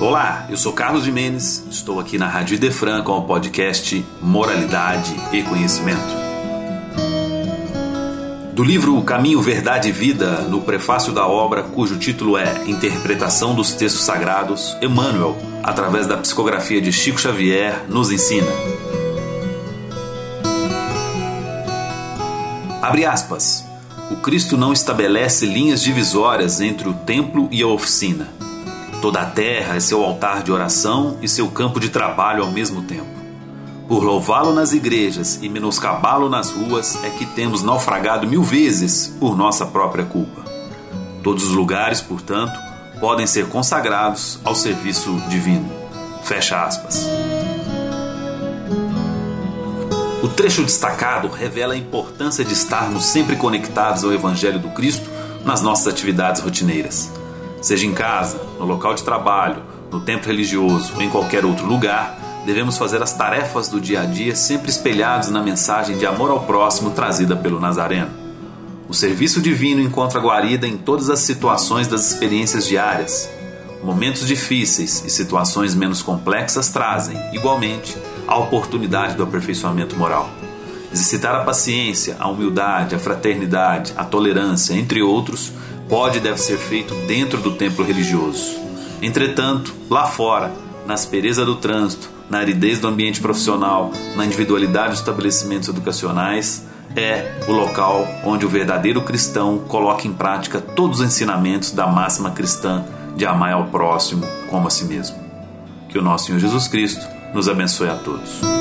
Olá, eu sou Carlos Jimenez, estou aqui na Rádio Idefran com o podcast Moralidade e Conhecimento. Do livro Caminho, Verdade e Vida, no prefácio da obra, cujo título é Interpretação dos Textos Sagrados, Emmanuel, através da psicografia de Chico Xavier, nos ensina. Abre aspas. O Cristo não estabelece linhas divisórias entre o templo e a oficina. Toda a terra é seu altar de oração e seu campo de trabalho ao mesmo tempo. Por louvá-lo nas igrejas e menoscabá-lo nas ruas é que temos naufragado mil vezes por nossa própria culpa. Todos os lugares, portanto, podem ser consagrados ao serviço divino. Fecha aspas. O trecho destacado revela a importância de estarmos sempre conectados ao Evangelho do Cristo nas nossas atividades rotineiras. Seja em casa, no local de trabalho, no templo religioso ou em qualquer outro lugar, devemos fazer as tarefas do dia a dia sempre espelhados na mensagem de amor ao próximo trazida pelo Nazareno. O serviço divino encontra guarida em todas as situações das experiências diárias. Momentos difíceis e situações menos complexas trazem, igualmente, a oportunidade do aperfeiçoamento moral. Exercitar a paciência, a humildade, a fraternidade, a tolerância, entre outros, pode e deve ser feito dentro do templo religioso. Entretanto, lá fora, na aspereza do trânsito, na aridez do ambiente profissional, na individualidade dos estabelecimentos educacionais, é o local onde o verdadeiro cristão coloca em prática todos os ensinamentos da máxima cristã de amar ao próximo como a si mesmo. Que o nosso Senhor Jesus Cristo nos abençoe a todos.